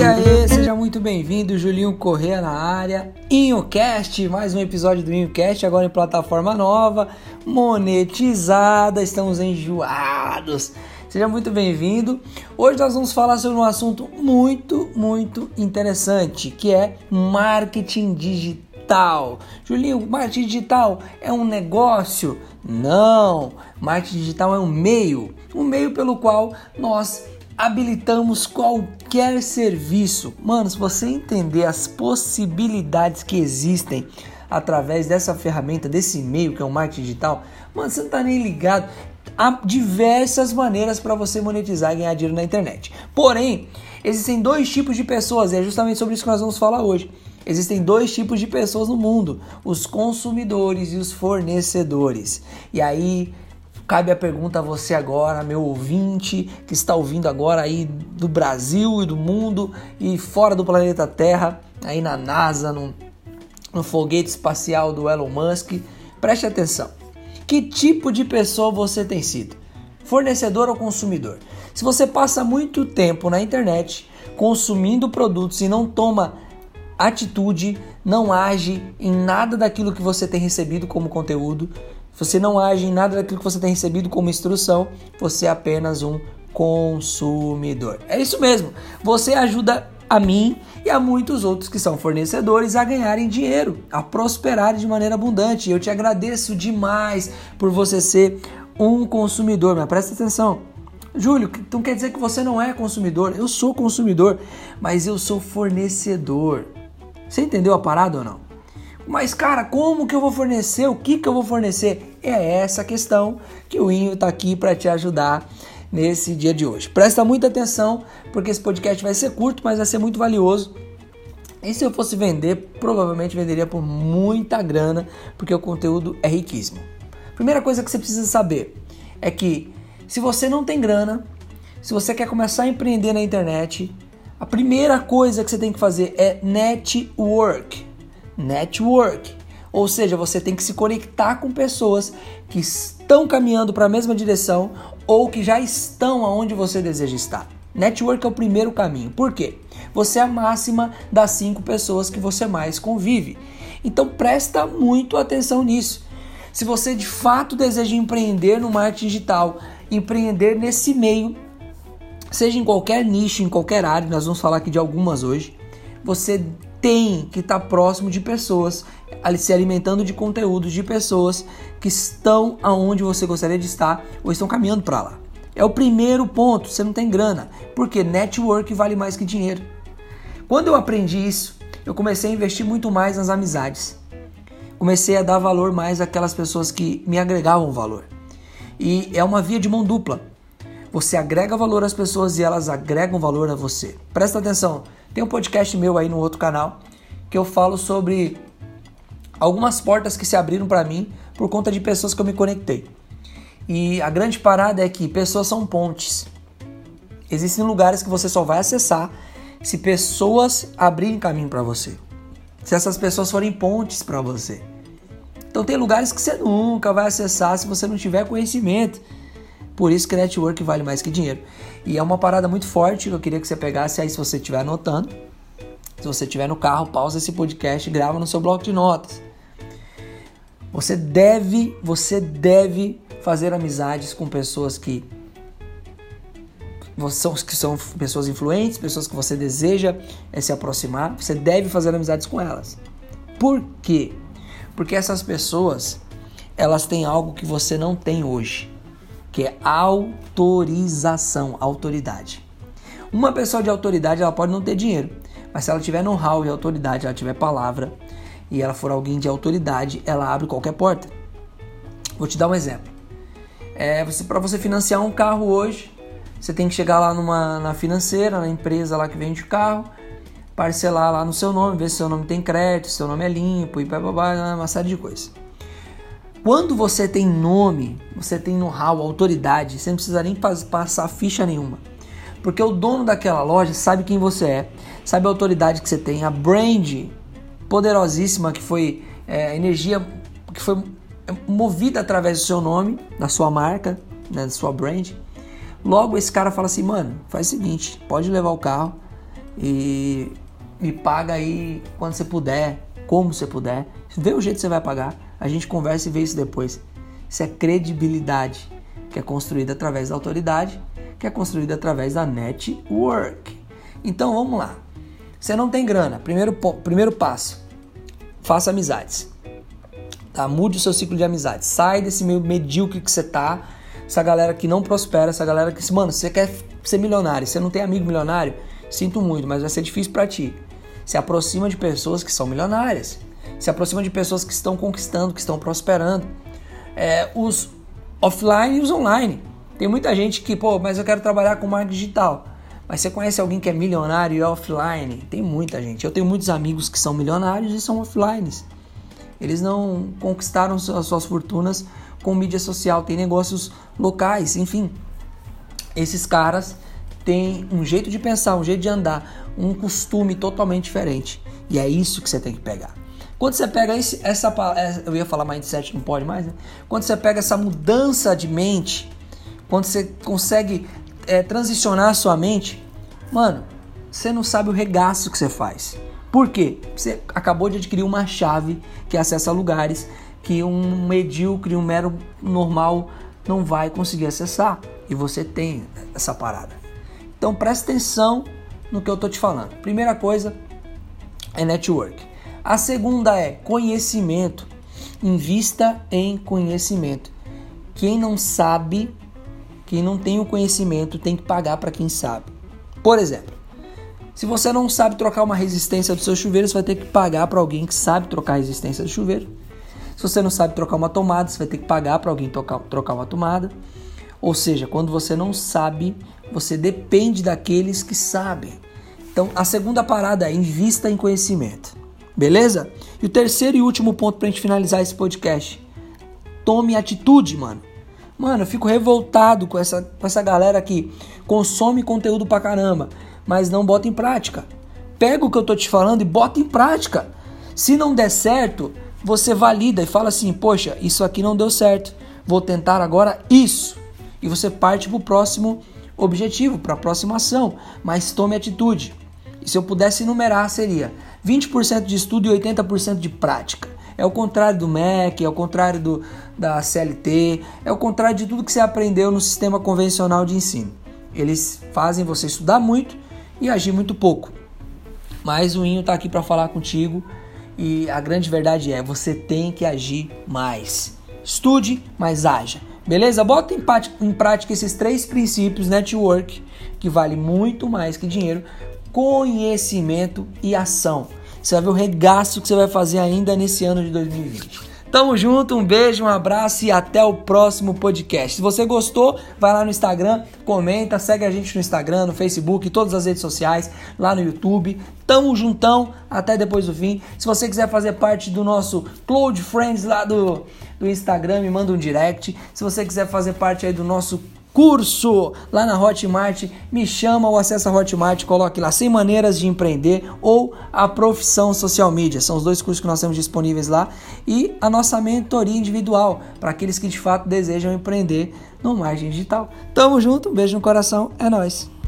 E aí, seja muito bem-vindo, Julinho Corrêa na área. InhoCast, mais um episódio do InhoCast, agora em plataforma nova, monetizada, estamos enjoados. Seja muito bem-vindo. Hoje nós vamos falar sobre um assunto muito, muito interessante, que é marketing digital. Julinho, marketing digital é um negócio? Não, marketing digital é um meio, um meio pelo qual nós habilitamos qualquer serviço. Mano, se você entender as possibilidades que existem através dessa ferramenta, desse meio que é o marketing digital, mano, você não tá nem ligado. Há diversas maneiras para você monetizar e ganhar dinheiro na internet. Porém, existem dois tipos de pessoas, e é justamente sobre isso que nós vamos falar hoje. Existem dois tipos de pessoas no mundo: os consumidores e os fornecedores. E aí Cabe a pergunta a você agora, meu ouvinte, que está ouvindo agora aí do Brasil e do mundo e fora do planeta Terra, aí na NASA, no, no foguete espacial do Elon Musk. Preste atenção. Que tipo de pessoa você tem sido? Fornecedor ou consumidor? Se você passa muito tempo na internet consumindo produtos e não toma atitude, não age em nada daquilo que você tem recebido como conteúdo, você não age em nada daquilo que você tem recebido como instrução, você é apenas um consumidor. É isso mesmo. Você ajuda a mim e a muitos outros que são fornecedores a ganharem dinheiro, a prosperarem de maneira abundante. Eu te agradeço demais por você ser um consumidor, mas presta atenção. Júlio, então quer dizer que você não é consumidor? Eu sou consumidor, mas eu sou fornecedor. Você entendeu a parada ou não? Mas, cara, como que eu vou fornecer? O que que eu vou fornecer? É essa questão que o Inho está aqui para te ajudar nesse dia de hoje. Presta muita atenção, porque esse podcast vai ser curto, mas vai ser muito valioso. E se eu fosse vender, provavelmente venderia por muita grana, porque o conteúdo é riquíssimo. Primeira coisa que você precisa saber é que se você não tem grana, se você quer começar a empreender na internet, a primeira coisa que você tem que fazer é network network. Ou seja, você tem que se conectar com pessoas que estão caminhando para a mesma direção ou que já estão aonde você deseja estar. Network é o primeiro caminho. Por quê? Você é a máxima das cinco pessoas que você mais convive. Então presta muito atenção nisso. Se você de fato deseja empreender no marketing digital, empreender nesse meio, seja em qualquer nicho, em qualquer área, nós vamos falar aqui de algumas hoje, você tem que estar tá próximo de pessoas, se alimentando de conteúdos de pessoas que estão aonde você gostaria de estar ou estão caminhando para lá. É o primeiro ponto, você não tem grana, porque network vale mais que dinheiro. Quando eu aprendi isso, eu comecei a investir muito mais nas amizades. Comecei a dar valor mais àquelas pessoas que me agregavam valor. E é uma via de mão dupla. Você agrega valor às pessoas e elas agregam valor a você. Presta atenção, tem um podcast meu aí no outro canal que eu falo sobre algumas portas que se abriram para mim por conta de pessoas que eu me conectei. E a grande parada é que pessoas são pontes. Existem lugares que você só vai acessar se pessoas abrirem caminho para você. Se essas pessoas forem pontes para você. Então tem lugares que você nunca vai acessar se você não tiver conhecimento. Por isso que network vale mais que dinheiro. E é uma parada muito forte que eu queria que você pegasse aí se você estiver anotando. Se você estiver no carro, pausa esse podcast e grava no seu bloco de notas. Você deve, você deve fazer amizades com pessoas que são, que são pessoas influentes, pessoas que você deseja é, se aproximar. Você deve fazer amizades com elas. Por quê? Porque essas pessoas, elas têm algo que você não tem hoje que é autorização, autoridade. Uma pessoa de autoridade, ela pode não ter dinheiro, mas se ela tiver know-how e autoridade, ela tiver palavra e ela for alguém de autoridade, ela abre qualquer porta. Vou te dar um exemplo. É, para você financiar um carro hoje, você tem que chegar lá numa na financeira, na empresa lá que vende o carro, parcelar lá no seu nome, ver se seu nome tem crédito, se seu nome é limpo e blá, blá, blá, uma série de coisas. Quando você tem nome, você tem know-how, autoridade, você não precisa nem passar ficha nenhuma. Porque o dono daquela loja sabe quem você é, sabe a autoridade que você tem, a brand poderosíssima que foi é, energia que foi movida através do seu nome, da sua marca, né, da sua brand. Logo esse cara fala assim, mano, faz o seguinte, pode levar o carro, e me paga aí quando você puder, como você puder. Vê o jeito que você vai pagar. A gente conversa e vê isso depois. Isso é credibilidade, que é construída através da autoridade, que é construída através da network. Então vamos lá. Você não tem grana. Primeiro, primeiro passo: faça amizades. Tá? Mude o seu ciclo de amizades. Sai desse meio medíocre que você tá. Essa galera que não prospera, essa galera que. Mano, você quer ser milionário, você não tem amigo milionário? Sinto muito, mas vai ser difícil para ti. Se aproxima de pessoas que são milionárias. Se aproxima de pessoas que estão conquistando, que estão prosperando. É, os offline e os online. Tem muita gente que, pô, mas eu quero trabalhar com marketing digital. Mas você conhece alguém que é milionário e é offline? Tem muita gente. Eu tenho muitos amigos que são milionários e são offline. Eles não conquistaram as suas fortunas com mídia social, tem negócios locais, enfim. Esses caras têm um jeito de pensar, um jeito de andar, um costume totalmente diferente. E é isso que você tem que pegar. Quando você pega esse, essa, eu ia falar mindset, não pode mais, né? Quando você pega essa mudança de mente, quando você consegue é, transicionar a sua mente, mano, você não sabe o regaço que você faz. Por quê? Você acabou de adquirir uma chave que acessa lugares que um medíocre, um mero normal não vai conseguir acessar. E você tem essa parada. Então presta atenção no que eu tô te falando. Primeira coisa é network. A segunda é conhecimento. Invista em conhecimento. Quem não sabe quem não tem o conhecimento tem que pagar para quem sabe. Por exemplo, se você não sabe trocar uma resistência do seu chuveiro, você vai ter que pagar para alguém que sabe trocar a resistência do chuveiro. Se você não sabe trocar uma tomada, você vai ter que pagar para alguém trocar, trocar uma tomada. Ou seja, quando você não sabe, você depende daqueles que sabem. Então, a segunda parada é invista em conhecimento. Beleza? E o terceiro e último ponto para a gente finalizar esse podcast. Tome atitude, mano. Mano, eu fico revoltado com essa, com essa galera que consome conteúdo pra caramba, mas não bota em prática. Pega o que eu tô te falando e bota em prática. Se não der certo, você valida e fala assim: Poxa, isso aqui não deu certo. Vou tentar agora isso. E você parte para o próximo objetivo, para a próxima ação. Mas tome atitude. E se eu pudesse enumerar, seria 20% de estudo e 80% de prática. É o contrário do MEC, é o contrário do, da CLT, é o contrário de tudo que você aprendeu no sistema convencional de ensino. Eles fazem você estudar muito e agir muito pouco. Mas o Inho está aqui para falar contigo e a grande verdade é: você tem que agir mais. Estude, mas haja. Beleza? Bota em, prática esses três princípios network, que vale muito mais que dinheiro, conhecimento e ação. Você vai ver o regaço que você vai fazer ainda nesse ano de 2020. Tamo junto, um beijo, um abraço e até o próximo podcast. Se você gostou, vai lá no Instagram, comenta, segue a gente no Instagram, no Facebook, todas as redes sociais, lá no YouTube. Tamo juntão, até depois do fim. Se você quiser fazer parte do nosso Cloud Friends lá do, do Instagram, me manda um direct. Se você quiser fazer parte aí do nosso curso lá na Hotmart, me chama ou acessa a Hotmart, coloque lá 100 maneiras de empreender ou a profissão social media. São os dois cursos que nós temos disponíveis lá e a nossa mentoria individual para aqueles que de fato desejam empreender no marketing digital. Tamo junto, um beijo no coração, é nós.